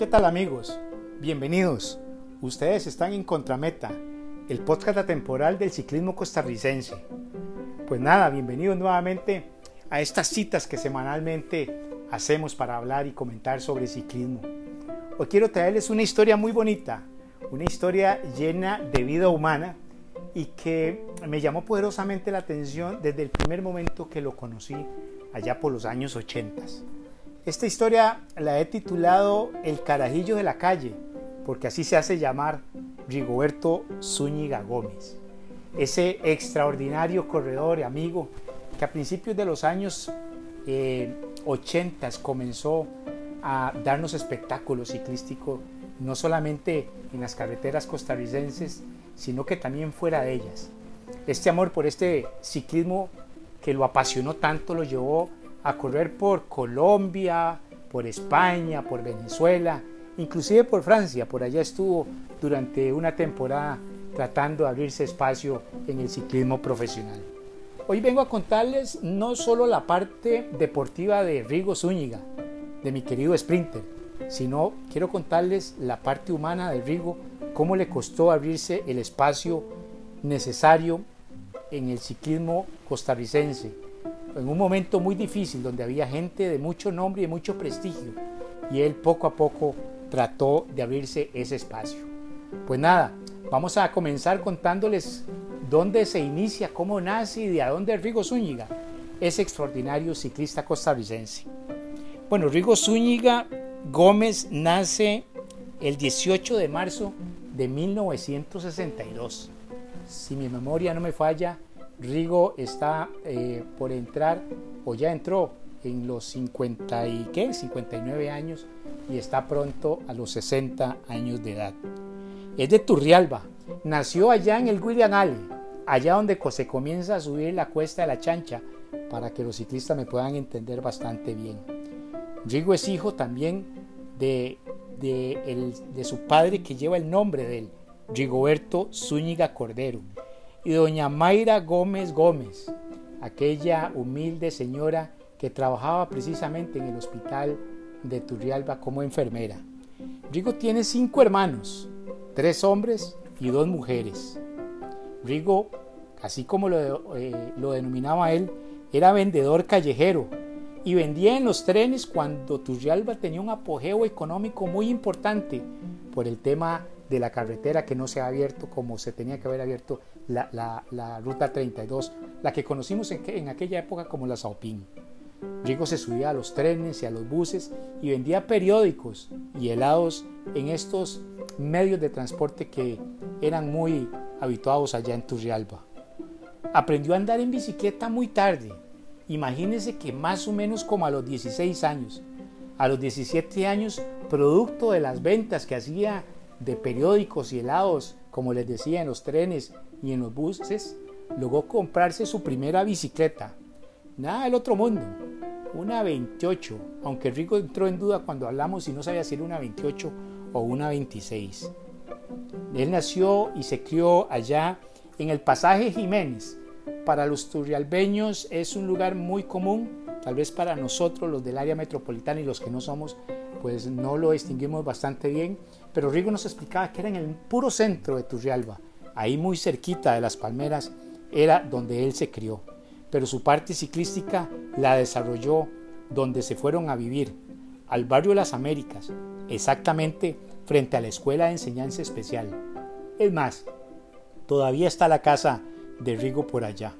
¿Qué tal amigos? Bienvenidos. Ustedes están en Contrameta, el podcast atemporal del ciclismo costarricense. Pues nada, bienvenidos nuevamente a estas citas que semanalmente hacemos para hablar y comentar sobre ciclismo. Hoy quiero traerles una historia muy bonita, una historia llena de vida humana y que me llamó poderosamente la atención desde el primer momento que lo conocí allá por los años 80. Esta historia la he titulado El carajillo de la calle, porque así se hace llamar Rigoberto Zúñiga Gómez, ese extraordinario corredor y amigo que a principios de los años 80 eh, comenzó a darnos espectáculos ciclísticos, no solamente en las carreteras costarricenses, sino que también fuera de ellas. Este amor por este ciclismo que lo apasionó tanto lo llevó a correr por Colombia, por España, por Venezuela, inclusive por Francia. Por allá estuvo durante una temporada tratando de abrirse espacio en el ciclismo profesional. Hoy vengo a contarles no solo la parte deportiva de Rigo Zúñiga, de mi querido sprinter, sino quiero contarles la parte humana de Rigo, cómo le costó abrirse el espacio necesario en el ciclismo costarricense, en un momento muy difícil donde había gente de mucho nombre y mucho prestigio y él poco a poco trató de abrirse ese espacio. Pues nada, vamos a comenzar contándoles dónde se inicia, cómo nace y de dónde es Rigo Zúñiga, ese extraordinario ciclista costarricense. Bueno, Rigo Zúñiga Gómez nace el 18 de marzo de 1962. Si mi memoria no me falla, Rigo está eh, por entrar o ya entró en los 50 y ¿qué? 59 años y está pronto a los 60 años de edad. Es de Turrialba, nació allá en el Alley, allá donde se comienza a subir la cuesta de la chancha para que los ciclistas me puedan entender bastante bien. Rigo es hijo también de, de, de su padre que lleva el nombre de él, Rigoberto Zúñiga Cordero y doña Mayra Gómez Gómez, aquella humilde señora que trabajaba precisamente en el hospital de Turrialba como enfermera. Rigo tiene cinco hermanos, tres hombres y dos mujeres. Rigo, así como lo, eh, lo denominaba él, era vendedor callejero y vendía en los trenes cuando Turrialba tenía un apogeo económico muy importante por el tema de la carretera que no se ha abierto como se tenía que haber abierto la, ruta 32, la que conocimos en, en aquella época como la Saupín. Rigo se subía a los trenes y a los buses y vendía periódicos y helados en estos medios de transporte que eran muy habituados allá en Turrialba. Aprendió a andar en bicicleta muy tarde. Imagínense que más o menos como a los 16 años. A los 17 años, producto de las ventas que hacía de periódicos y helados, como les decía, en los trenes y en los buses, logró comprarse su primera bicicleta. Nada del otro mundo, una 28, aunque Rico entró en duda cuando hablamos si no sabía si era una 28 o una 26. Él nació y se crió allá en el pasaje Jiménez. Para los turrialbeños es un lugar muy común, tal vez para nosotros los del área metropolitana y los que no somos, pues no lo distinguimos bastante bien, pero Rigo nos explicaba que era en el puro centro de Turrialba, ahí muy cerquita de las palmeras, era donde él se crió. Pero su parte ciclística la desarrolló donde se fueron a vivir, al barrio Las Américas, exactamente frente a la Escuela de Enseñanza Especial. Es más, todavía está la casa de Rigo por allá.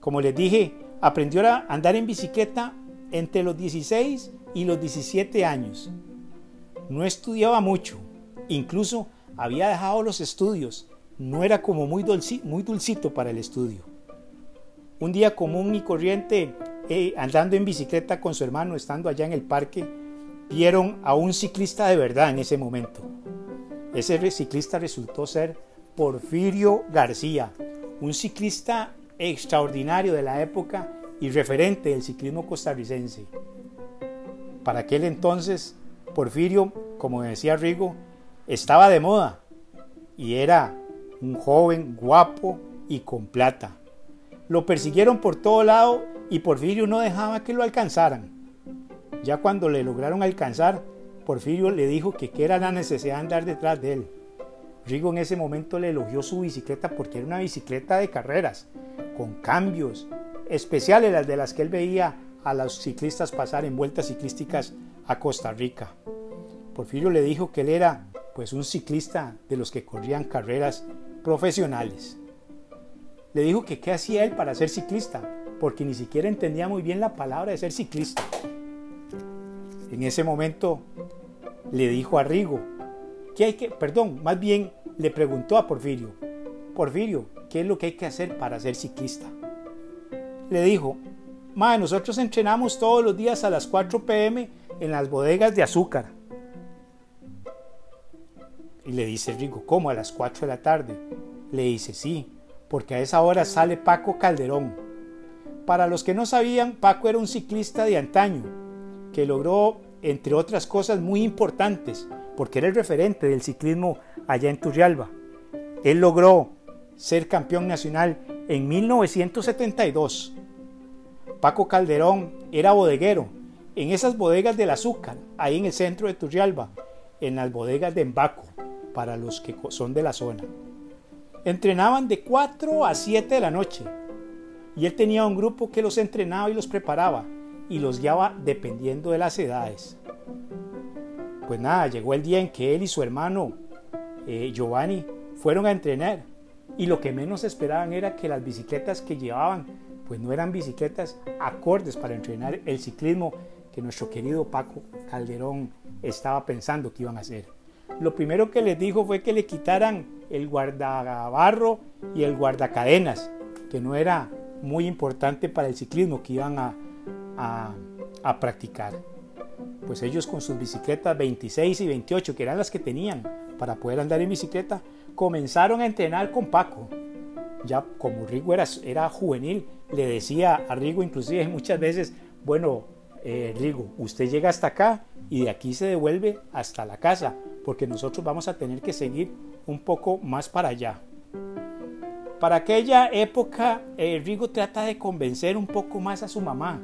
Como les dije, aprendió a andar en bicicleta entre los 16 y los 17 años. No estudiaba mucho, incluso había dejado los estudios, no era como muy, dulcito para el estudio. Un día común y corriente, eh, andando en bicicleta con su hermano, estando allá en el parque, vieron a un ciclista de verdad en ese momento. Ese ciclista resultó ser Porfirio García, un ciclista extraordinario de la época y referente del ciclismo costarricense. Para aquel entonces, Porfirio, como decía Rigo, estaba de moda y era un joven guapo y con plata. Lo persiguieron por todo lado y Porfirio no dejaba que lo alcanzaran. Ya cuando le lograron alcanzar, Porfirio le dijo que qué era la necesidad de andar detrás de él. Rigo en ese momento le elogió su bicicleta porque era una bicicleta de carreras, con cambios especiales las de las que él veía a los ciclistas pasar en vueltas ciclísticas a Costa Rica. Porfirio le dijo que él era pues un ciclista de los que corrían carreras profesionales. Le dijo que qué hacía él para ser ciclista, porque ni siquiera entendía muy bien la palabra de ser ciclista. En ese momento le dijo a Rigo, ¿qué hay que, perdón, más bien le preguntó a Porfirio, Porfirio, ¿qué es lo que hay que hacer para ser ciclista? Le dijo, Mae, nosotros entrenamos todos los días a las 4 pm en las bodegas de azúcar. Y le dice Rigo, ¿cómo a las 4 de la tarde? Le dice, sí, porque a esa hora sale Paco Calderón. Para los que no sabían, Paco era un ciclista de antaño, que logró, entre otras cosas muy importantes, porque era el referente del ciclismo allá en Turrialba. Él logró ser campeón nacional en 1972. Paco Calderón era bodeguero en esas bodegas del azúcar, ahí en el centro de Turrialba, en las bodegas de Embaco, para los que son de la zona. Entrenaban de 4 a 7 de la noche y él tenía un grupo que los entrenaba y los preparaba y los guiaba dependiendo de las edades. Pues nada, llegó el día en que él y su hermano eh, Giovanni fueron a entrenar y lo que menos esperaban era que las bicicletas que llevaban pues no eran bicicletas acordes para entrenar el ciclismo que nuestro querido Paco Calderón estaba pensando que iban a hacer. Lo primero que les dijo fue que le quitaran el guardabarro y el guardacadenas, que no era muy importante para el ciclismo que iban a, a, practicar. Pues ellos con sus bicicletas 26 y 28, que eran las que tenían para poder andar en bicicleta, comenzaron a entrenar con Paco. Ya como Rigo era, juvenil, le decía a Rigo inclusive muchas veces, bueno, eh, Rigo, usted llega hasta acá y de aquí se devuelve hasta la casa, porque nosotros vamos a tener que seguir un poco más para allá. Para aquella época, eh, Rigo trata de convencer un poco más a su mamá,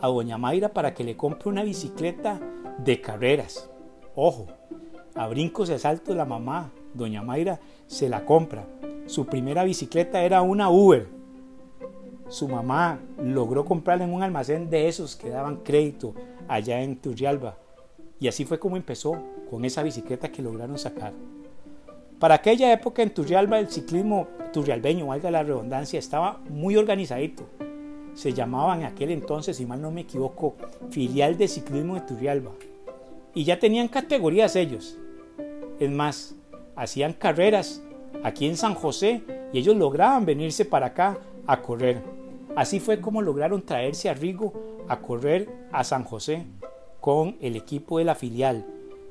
a doña Mayra, para que le compre una bicicleta de carreras. Ojo, a brincos y saltos la mamá, doña Mayra, se la compra. Su primera bicicleta era una Uber. Su mamá logró comprarla en un almacén de esos que daban crédito allá en Turrialba. Y así fue como empezó con esa bicicleta que lograron sacar. Para aquella época en Turrialba el ciclismo turrialbeño, valga la redundancia, estaba muy organizadito. Se llamaban en aquel entonces, si mal no me equivoco, filial de ciclismo de Turrialba. Y ya tenían categorías ellos. Es más, hacían carreras aquí en San José y ellos lograban venirse para acá a correr. Así fue como lograron traerse a Rigo a correr a San José con el equipo de la filial.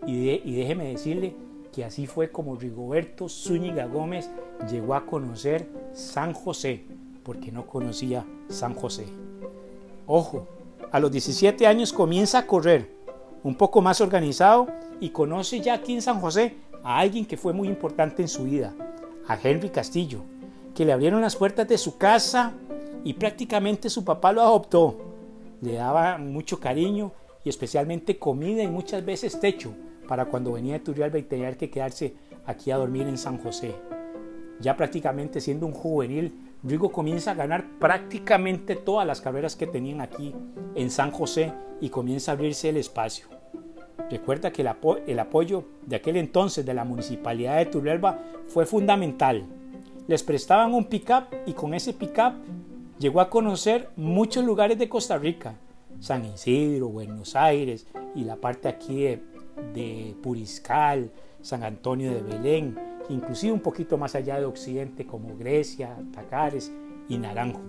Y, y déjeme decirle que así fue como Rigoberto Zúñiga Gómez llegó a conocer San José, porque no conocía San José. Ojo, a los 17 años comienza a correr, un poco más organizado, y conoce ya aquí en San José a alguien que fue muy importante en su vida, a Henry Castillo, que le abrieron las puertas de su casa y prácticamente su papá lo adoptó. Le daba mucho cariño y especialmente comida y muchas veces techo para cuando venía de Turrialba y tenía que quedarse aquí a dormir en San José. Ya prácticamente siendo un juvenil, Rigo comienza a ganar prácticamente todas las carreras que tenían aquí en San José y comienza a abrirse el espacio. Recuerda que el, apoyo de aquel entonces de la municipalidad de Turrialba fue fundamental. Les prestaban un pick-up y con ese pick-up llegó a conocer muchos lugares de Costa Rica, San Isidro, Buenos Aires y la parte aquí de Puriscal, San Antonio de Belén, inclusive un poquito más allá de Occidente como Grecia, Tacares y Naranjo,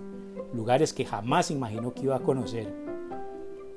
lugares que jamás imaginó que iba a conocer.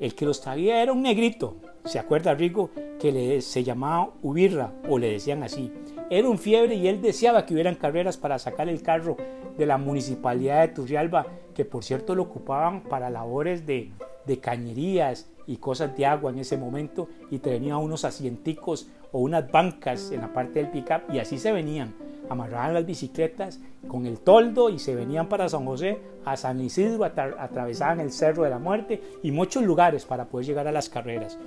El que los traía era un negrito, ¿se acuerda Rigo? Que se llamaba Ubirra o le decían así. Era un fiebre y él deseaba que hubieran carreras para sacar el carro de la municipalidad de Turrialba, que por cierto lo ocupaban para labores de, de cañerías y cosas de agua en ese momento y tenía unos asienticos o unas bancas en la parte del pickup y así se venían. Amarraban las bicicletas con el toldo y se venían para San José, a San Isidro, atravesaban el Cerro de la Muerte y muchos lugares para poder llegar a las carreras.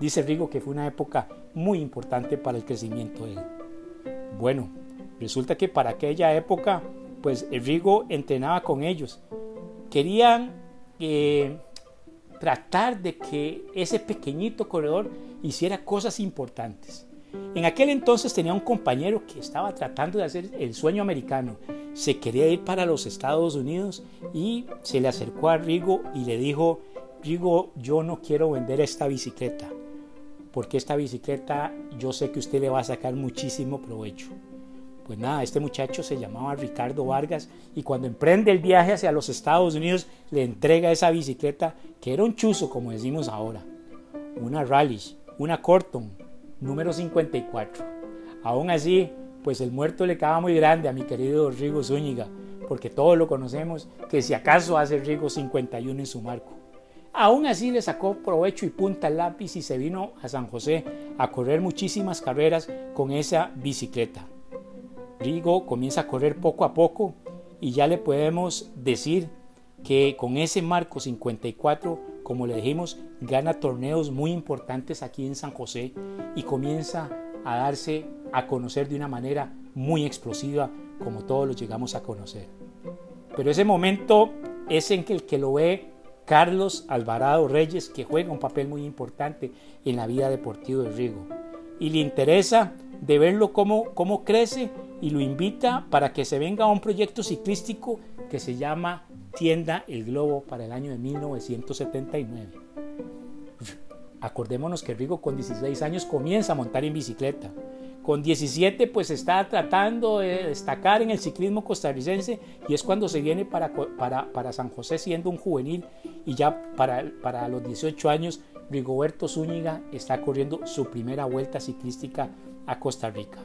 Dice Rigo que fue una época muy importante para el crecimiento de él. Bueno, resulta que para aquella época, pues Rigo entrenaba con ellos. Querían eh, tratar de que ese pequeñito corredor hiciera cosas importantes. En aquel entonces tenía un compañero que estaba tratando de hacer el sueño americano. Se quería ir para los Estados Unidos y se le acercó a Rigo y le dijo, Rigo, yo no quiero vender esta bicicleta, porque esta bicicleta yo sé que usted le va a sacar muchísimo provecho. Pues nada, este muchacho se llamaba Ricardo Vargas y cuando emprende el viaje hacia los Estados Unidos le entrega esa bicicleta que era un chuzo, como decimos ahora. Una Rally, una Corton, número 54. Aún así, pues el muerto le quedaba muy grande a mi querido Rigo Zúñiga, porque todos lo conocemos, que si acaso hace Rigo 51 en su marco. Aún así le sacó provecho y punta el lápiz y se vino a San José a correr muchísimas carreras con esa bicicleta. Rigo comienza a correr poco a poco y ya le podemos decir que con ese marco 54, como le dijimos, gana torneos muy importantes aquí en San José y comienza a darse a conocer de una manera muy explosiva como todos lo llegamos a conocer. Pero ese momento es en que el que lo ve Carlos Alvarado Reyes, que juega un papel muy importante en la vida deportiva de Rigo. Y le interesa de verlo cómo, cómo crece y lo invita para que se venga a un proyecto ciclístico que se llama Tienda El Globo para el año de 1979. Acordémonos que Rigo con 16 años comienza a montar en bicicleta. Con 17 pues está tratando de destacar en el ciclismo costarricense y es cuando se viene para, para, San José siendo un juvenil y ya para, para los 18 años Rigoberto Zúñiga está corriendo su primera vuelta ciclística Costa Rica.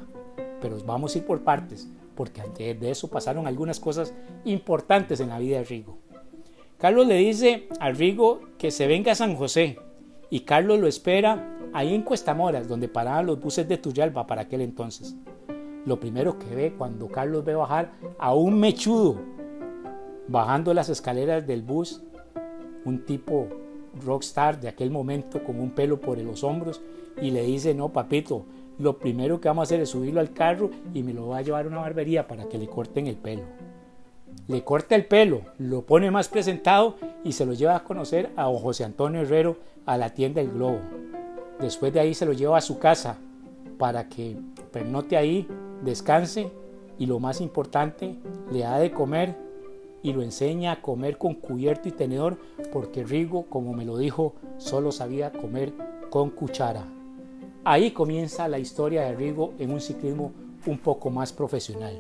Pero vamos a ir por partes, porque antes de eso pasaron algunas cosas importantes en la vida de Rigo. Carlos le dice a Rigo que se venga a San José y Carlos lo espera ahí en Cuestamoras, donde paraban los buses de Turrialba para aquel entonces. Lo primero que ve cuando Carlos ve bajar a un mechudo bajando las escaleras del bus, un tipo rockstar de aquel momento con un pelo por los hombros y le dice, no papito, lo primero que vamos a hacer es subirlo al carro y me lo va a llevar a una barbería para que le corten el pelo. Le corta el pelo, lo pone más presentado y se lo lleva a conocer a José Antonio Herrero a la tienda El Globo. Después de ahí se lo lleva a su casa para que pernote ahí, descanse y lo más importante, le da de comer y lo enseña a comer con cubierto y tenedor porque Rigo, como me lo dijo, solo sabía comer con cuchara. Ahí comienza la historia de Rigo en un ciclismo un poco más profesional.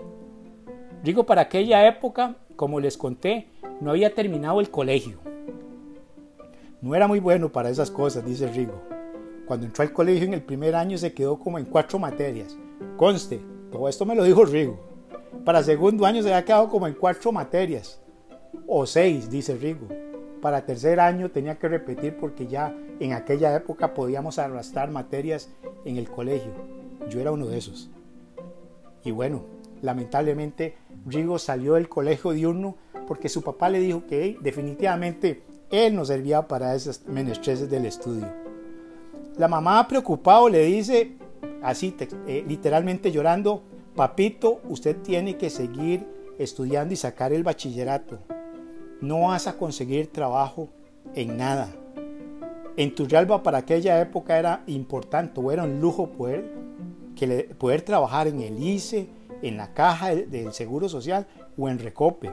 Rigo para aquella época, como les conté, no había terminado el colegio. No era muy bueno para esas cosas, dice Rigo. Cuando entró al colegio en el primer año se quedó como en cuatro materias. Conste, todo esto me lo dijo Rigo. Para segundo año se había quedado como en cuatro materias. O seis, dice Rigo. Para tercer año tenía que repetir porque ya en aquella época podíamos arrastrar materias en el colegio. Yo era uno de esos. Y bueno, lamentablemente Rigo salió del colegio diurno porque su papá le dijo que definitivamente él no servía para esos menestreses del estudio. La mamá preocupado le dice, así eh, literalmente llorando, papito, usted tiene que seguir estudiando y sacar el bachillerato. No vas a conseguir trabajo en nada. En Turrialba para aquella época era importante o era un lujo poder, que poder trabajar en el ICE, en la caja del Seguro Social o en Recope,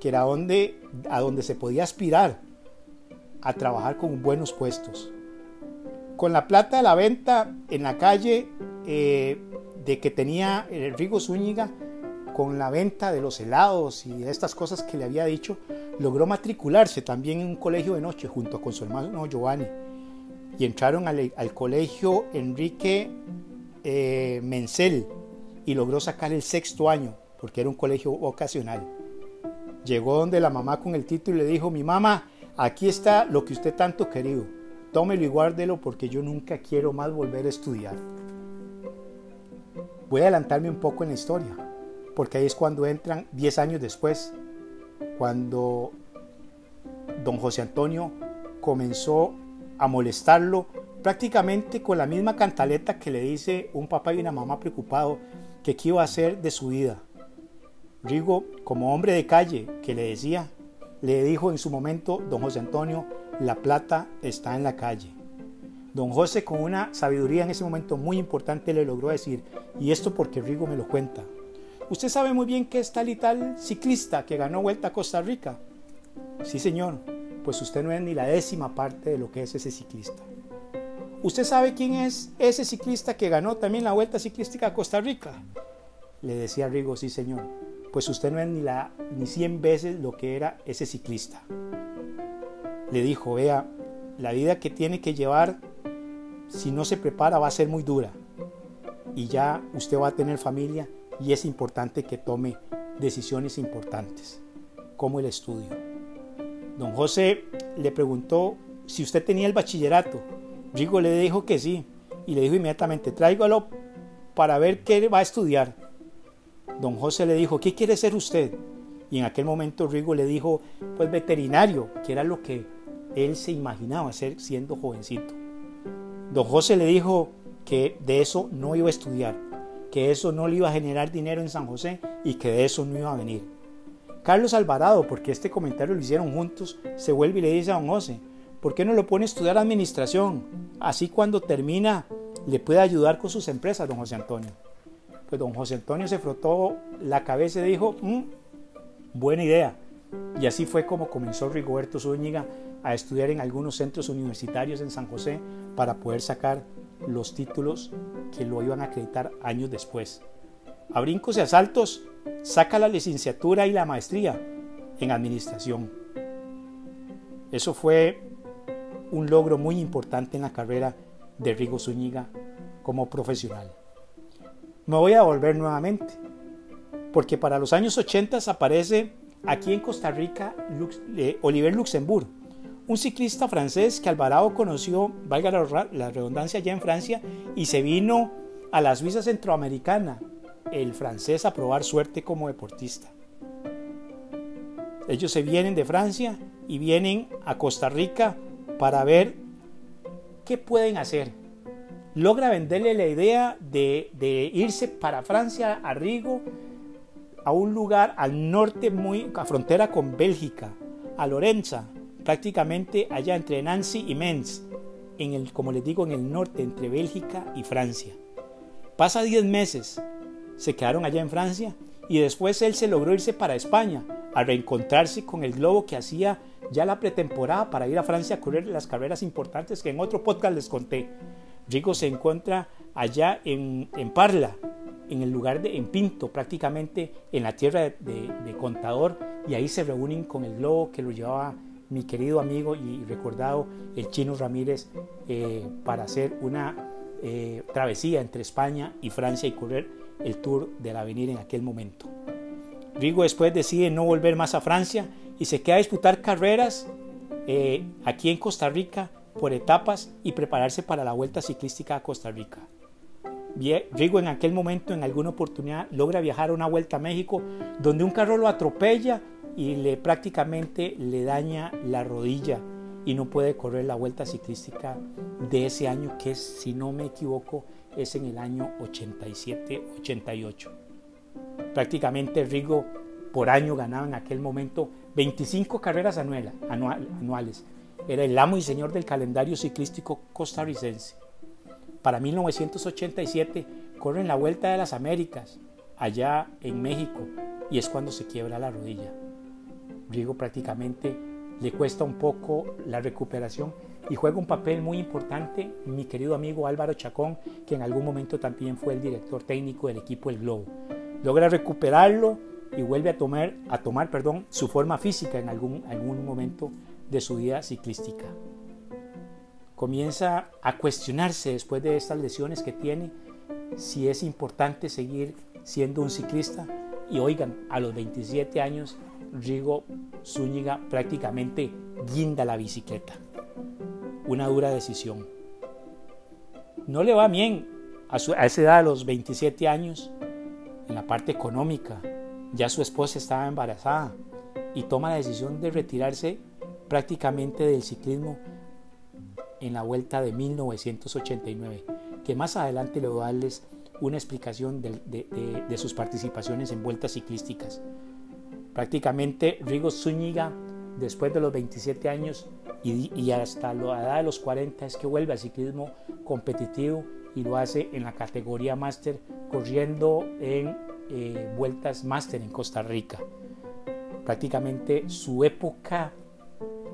que era donde, a donde se podía aspirar a trabajar con buenos puestos. Con la plata de la venta en la calle eh, de que tenía el Rigo Zúñiga, con la venta de los helados y de estas cosas que le había dicho, logró matricularse también en un colegio de noche junto con su hermano Giovanni y entraron al, colegio Enrique eh, Mencel y logró sacar el sexto año porque era un colegio vocacional. Llegó donde la mamá con el título y le dijo, mi mamá, aquí está lo que usted tanto querido, tómelo y guárdelo porque yo nunca quiero más volver a estudiar. Voy a adelantarme un poco en la historia, porque ahí es cuando entran 10 años después, cuando don José Antonio comenzó a molestarlo prácticamente con la misma cantaleta que le dice un papá y una mamá preocupado que qué iba a hacer de su vida. Rigo, como hombre de calle que le decía, le dijo en su momento, don José Antonio, la plata está en la calle. Don José con una sabiduría en ese momento muy importante le logró decir, y esto porque Rigo me lo cuenta, usted sabe muy bien que es tal y tal ciclista que ganó Vuelta a Costa Rica. Sí, señor, pues usted no es ni la décima parte de lo que es ese ciclista. ¿Usted sabe quién es ese ciclista que ganó también la Vuelta Ciclística a Costa Rica? Le decía Rigo, sí señor, pues usted no es ni, la, ni 100 veces lo que era ese ciclista. Le dijo, vea, la vida que tiene que llevar, si no se prepara, va a ser muy dura. Y ya usted va a tener familia y es importante que tome decisiones importantes, como el estudio. Don José le preguntó si usted tenía el bachillerato Rigo le dijo que sí y le dijo inmediatamente, tráigalo para ver qué va a estudiar. Don José le dijo, ¿qué quiere ser usted? Y en aquel momento Rigo le dijo, pues veterinario, que era lo que él se imaginaba ser siendo jovencito. Don José le dijo que de eso no iba a estudiar, que eso no le iba a generar dinero en San José y que de eso no iba a venir. Carlos Alvarado, porque este comentario lo hicieron juntos, se vuelve y le dice a don José, ¿Por qué no lo pone a estudiar administración? Así cuando termina le puede ayudar con sus empresas, don José Antonio. Pues don José Antonio se frotó la cabeza y dijo, mm, buena idea. Y así fue como comenzó Rigoberto Zúñiga a estudiar en algunos centros universitarios en San José para poder sacar los títulos que lo iban a acreditar años después. A brincos y asaltos, saca la licenciatura y la maestría en administración. Eso fue un logro muy importante en la carrera de Rigo Zúñiga como profesional. Me voy a volver nuevamente, porque para los años 80 aparece aquí en Costa Rica eh, Oliver Luxembourg, un ciclista francés que Alvarado conoció, valga la redundancia, ya en Francia y se vino a la Suiza centroamericana, el francés a probar suerte como deportista. Ellos se vienen de Francia y vienen a Costa Rica para ver qué pueden hacer. Logra venderle la idea de, irse para Francia, a Rigo, a un lugar al norte, muy a frontera con Bélgica, a Lorenza, prácticamente allá entre Nancy y Menz, en el, como les digo, en el norte, entre Bélgica y Francia. Pasa 10 meses, se quedaron allá en Francia y después él se logró irse para España a reencontrarse con el globo que hacía ya la pretemporada para ir a Francia a correr las carreras importantes que en otro podcast les conté. Rigo se encuentra allá en, Parla, en el lugar de en Pinto, prácticamente en la tierra de, Contador, y ahí se reúnen con el globo que lo llevaba mi querido amigo y recordado el chino Ramírez eh, para hacer una eh, travesía entre España y Francia y correr el Tour del Avenir en aquel momento. Rigo después decide no volver más a Francia y se queda a disputar carreras eh, aquí en Costa Rica por etapas y prepararse para la Vuelta Ciclística a Costa Rica. Rigo en aquel momento, en alguna oportunidad, logra viajar a una Vuelta a México donde un carro lo atropella y le prácticamente le daña la rodilla y no puede correr la Vuelta Ciclística de ese año que es, si no me equivoco, es en el año 87-88. Prácticamente Rigo por año ganaba en aquel momento 25 carreras anuales. Era el amo y señor del calendario ciclístico costarricense. Para 1987 corre en la Vuelta de las Américas, allá en México, y es cuando se quiebra la rodilla. Rigo prácticamente le cuesta un poco la recuperación y juega un papel muy importante mi querido amigo Álvaro Chacón, que en algún momento también fue el director técnico del equipo El Globo. Logra recuperarlo y vuelve a tomar, a tomar perdón, su forma física en algún, algún momento de su vida ciclística. Comienza a cuestionarse después de estas lesiones que tiene si es importante seguir siendo un ciclista y oigan, a los 27 años Rigo Zúñiga prácticamente guinda la bicicleta. Una dura decisión. No le va bien a, a esa edad, a los 27 años, en la parte económica, ya su esposa estaba embarazada y toma la decisión de retirarse prácticamente del ciclismo en la vuelta de 1989, que más adelante le voy a darles una explicación de, sus participaciones en vueltas ciclísticas. Prácticamente Rigo Zúñiga, después de los 27 años y, hasta la edad de los 40, es que vuelve al ciclismo competitivo y lo hace en la categoría máster, corriendo en eh, vueltas máster en Costa Rica. Prácticamente su época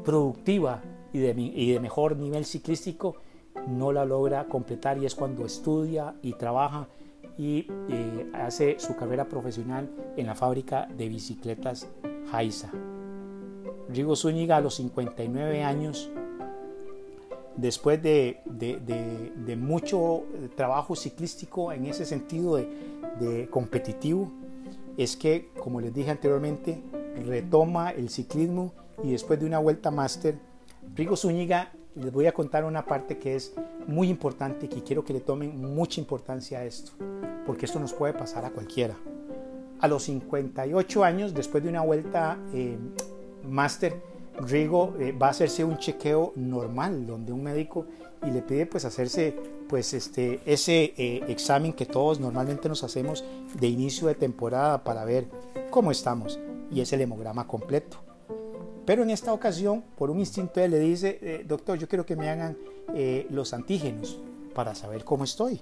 productiva y de, mejor nivel ciclístico no la logra completar y es cuando estudia y trabaja y eh, hace su carrera profesional en la fábrica de bicicletas Jaiza. Rigo Zúñiga a los 59 años, después de, mucho trabajo ciclístico en ese sentido de competitivo, es que, como les dije anteriormente, retoma el ciclismo y después de una vuelta máster, Rigo Zúñiga, les voy a contar una parte que es muy importante y que quiero que le tomen mucha importancia a esto, porque esto nos puede pasar a cualquiera. A los 58 años, después de una vuelta eh, máster, Rigo eh, va a hacerse un chequeo normal, donde un médico y le pide pues hacerse pues este, ese eh, examen que todos normalmente nos hacemos de inicio de temporada para ver cómo estamos y es el hemograma completo. Pero en esta ocasión, por un instinto, él le dice, eh, doctor, yo quiero que me hagan eh, los antígenos para saber cómo estoy.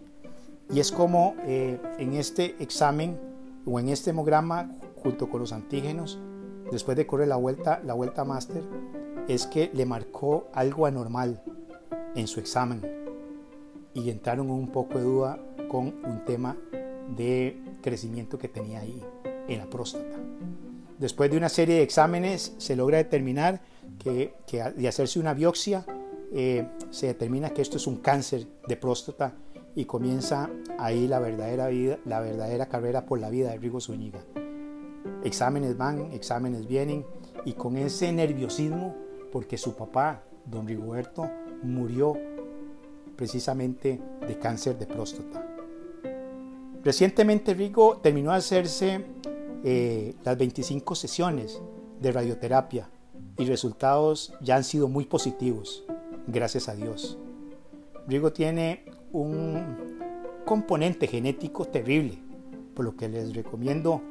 Y es como eh, en este examen o en este hemograma, junto con los antígenos, después de correr la vuelta, la vuelta máster, es que le marcó algo anormal en su examen. Y entraron un poco de duda con un tema de crecimiento que tenía ahí en la próstata. Después de una serie de exámenes se logra determinar que, de hacerse una biopsia eh, se determina que esto es un cáncer de próstata y comienza ahí la verdadera, vida, la verdadera carrera por la vida de Rigo Zúñiga. Exámenes van, exámenes vienen y con ese nerviosismo porque su papá, don Rigoberto, murió precisamente de cáncer de próstata. Recientemente Rigo terminó de hacerse eh, las 25 sesiones de radioterapia y resultados ya han sido muy positivos, gracias a Dios. Rigo tiene un componente genético terrible, por lo que les recomiendo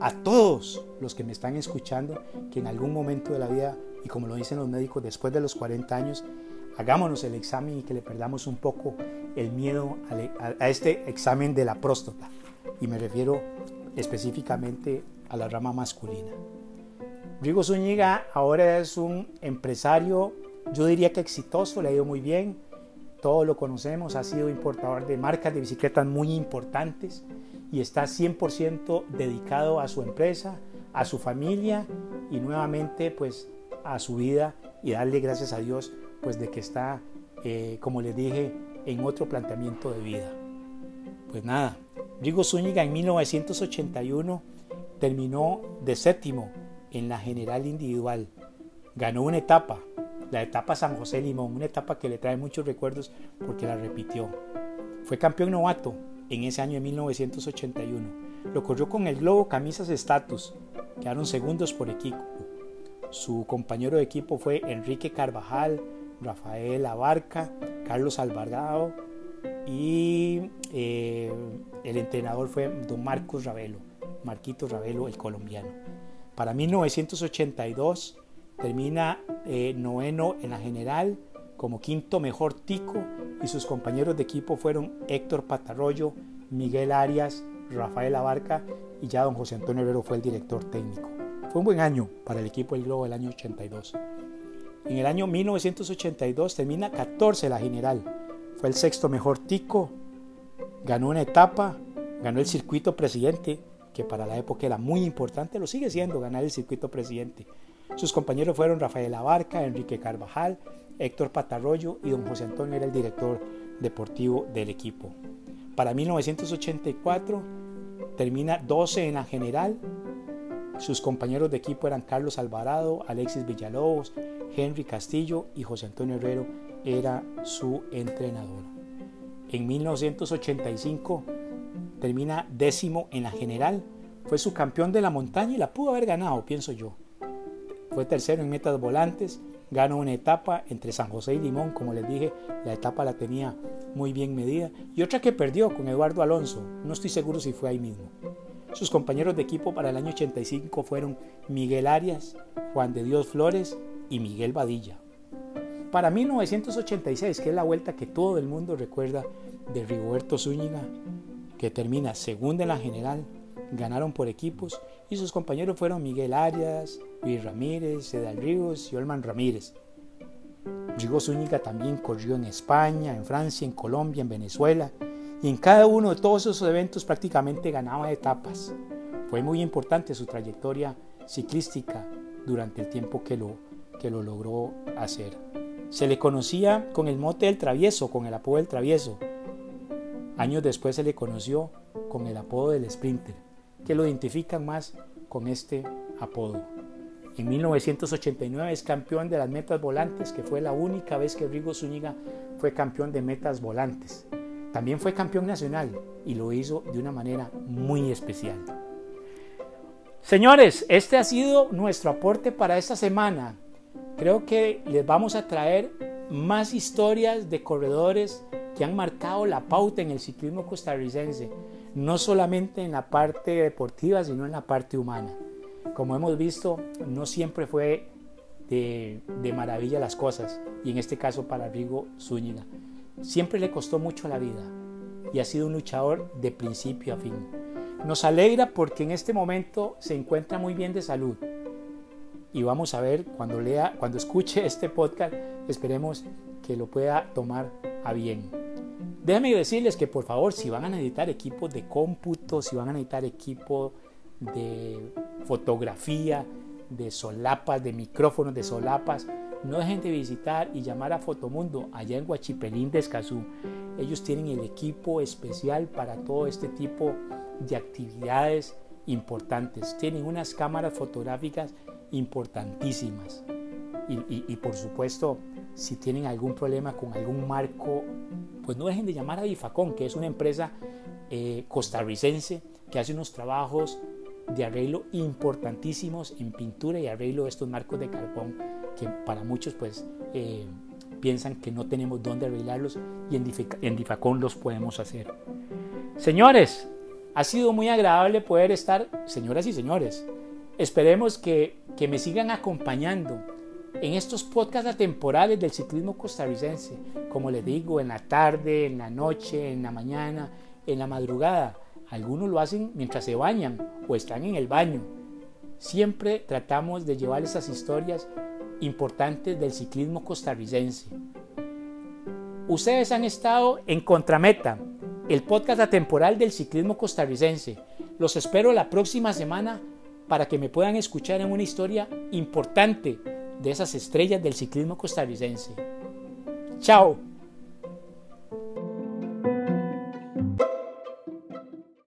a todos los que me están escuchando que en algún momento de la vida, y como lo dicen los médicos, después de los 40 años, hagámonos el examen y que le perdamos un poco el miedo a, a este examen de la próstata. Y me refiero específicamente a la rama masculina. Rigo Zúñiga ahora es un empresario, yo diría que exitoso, le ha ido muy bien, todos lo conocemos, ha sido importador de marcas de bicicletas muy importantes y está 100% dedicado a su empresa, a su familia y nuevamente pues a su vida y darle gracias a Dios pues de que está, eh, como les dije, en otro planteamiento de vida. Pues nada, Rigo Zúñiga en 1981 terminó de séptimo en la general individual. Ganó una etapa, la etapa San José Limón, una etapa que le trae muchos recuerdos porque la repitió. Fue campeón novato en ese año de 1981. Lo corrió con el Globo Camisas Status, quedaron segundos por equipo. Su compañero de equipo fue Enrique Carvajal, Rafael Abarca, Carlos Alvarado y eh, el entrenador fue don Marcos Ravelo, Marquito Ravelo, el colombiano. Para 1982 termina eh, noveno en la general como quinto mejor tico y sus compañeros de equipo fueron Héctor Patarroyo, Miguel Arias, Rafael Abarca y ya don José Antonio Herrero fue el director técnico. Fue un buen año para el equipo del Globo del año 82. En el año 1982 termina 14 la general fue el sexto mejor tico, ganó una etapa, ganó el circuito presidente, que para la época era muy importante, lo sigue siendo ganar el circuito presidente. Sus compañeros fueron Rafael Abarca, Enrique Carvajal, Héctor Patarroyo y don José Antonio era el director deportivo del equipo. Para 1984 termina 12 en la general. Sus compañeros de equipo eran Carlos Alvarado, Alexis Villalobos, Henry Castillo y José Antonio Herrero era su entrenador. En 1985 termina décimo en la general, fue su campeón de la montaña y la pudo haber ganado, pienso yo. Fue tercero en metas volantes, gana una etapa entre San José y Limón, como les dije, la etapa la tenía muy bien medida, y otra que perdió con Eduardo Alonso, no estoy seguro si fue ahí mismo. Sus compañeros de equipo para el año 85 fueron Miguel Arias, Juan de Dios Flores y Miguel Badilla. Para 1986, que es la vuelta que todo el mundo recuerda de Rigoberto Zúñiga, que termina segunda en la general, ganaron por equipos y sus compañeros fueron Miguel Arias, Luis Ramírez, Edal Ríos y Olman Ramírez. Rigo Zúñiga también corrió en España, en Francia, en Colombia, en Venezuela y en cada uno de todos esos eventos prácticamente ganaba etapas. Fue muy importante su trayectoria ciclística durante el tiempo que lo, que lo logró hacer. Se le conocía con el mote del travieso, con el apodo del travieso. Años después se le conoció con el apodo del sprinter que lo identifican más con este apodo. En 1989 es campeón de las metas volantes, que fue la única vez que Rigo Zúñiga fue campeón de metas volantes. También fue campeón nacional y lo hizo de una manera muy especial. Señores, este ha sido nuestro aporte para esta semana. Creo que les vamos a traer más historias de corredores que han marcado la pauta en el ciclismo costarricense no solamente en la parte deportiva, sino en la parte humana. Como hemos visto, no siempre fue de, maravilla las cosas, y en este caso para Rigo Zúñiga. Siempre le costó mucho la vida y ha sido un luchador de principio a fin. Nos alegra porque en este momento se encuentra muy bien de salud. Y vamos a ver cuando lea, cuando escuche este podcast, esperemos que lo pueda tomar a bien. Déjenme decirles que por favor, si van a necesitar equipos de cómputo, si van a necesitar equipo de fotografía, de solapas, de micrófonos, de solapas, no dejen de visitar y llamar a Fotomundo allá en Huachipelín de Escazú. Ellos tienen el equipo especial para todo este tipo de actividades importantes. Tienen unas cámaras fotográficas importantísimas. Y, y por supuesto, si tienen algún problema con algún marco pues no dejen de llamar a Bifacón, que es una empresa eh, costarricense que hace unos trabajos de arreglo importantísimos en pintura y arreglo de estos marcos de carbón que para muchos pues eh, piensan que no tenemos dónde arreglarlos y en, en Difacón los podemos hacer. Señores, ha sido muy agradable poder estar, señoras y señores, esperemos que, que me sigan acompañando en estos podcasts atemporales del ciclismo costarricense, como les digo, en la tarde, en la noche, en la mañana, en la madrugada. Algunos lo hacen mientras se bañan o están en el baño. Siempre tratamos de llevar esas historias importantes del ciclismo costarricense. Ustedes han estado en Contrameta, el podcast atemporal del ciclismo costarricense. Los espero la próxima semana para que me puedan escuchar en una historia importante de esas estrellas del ciclismo costarricense. Chao.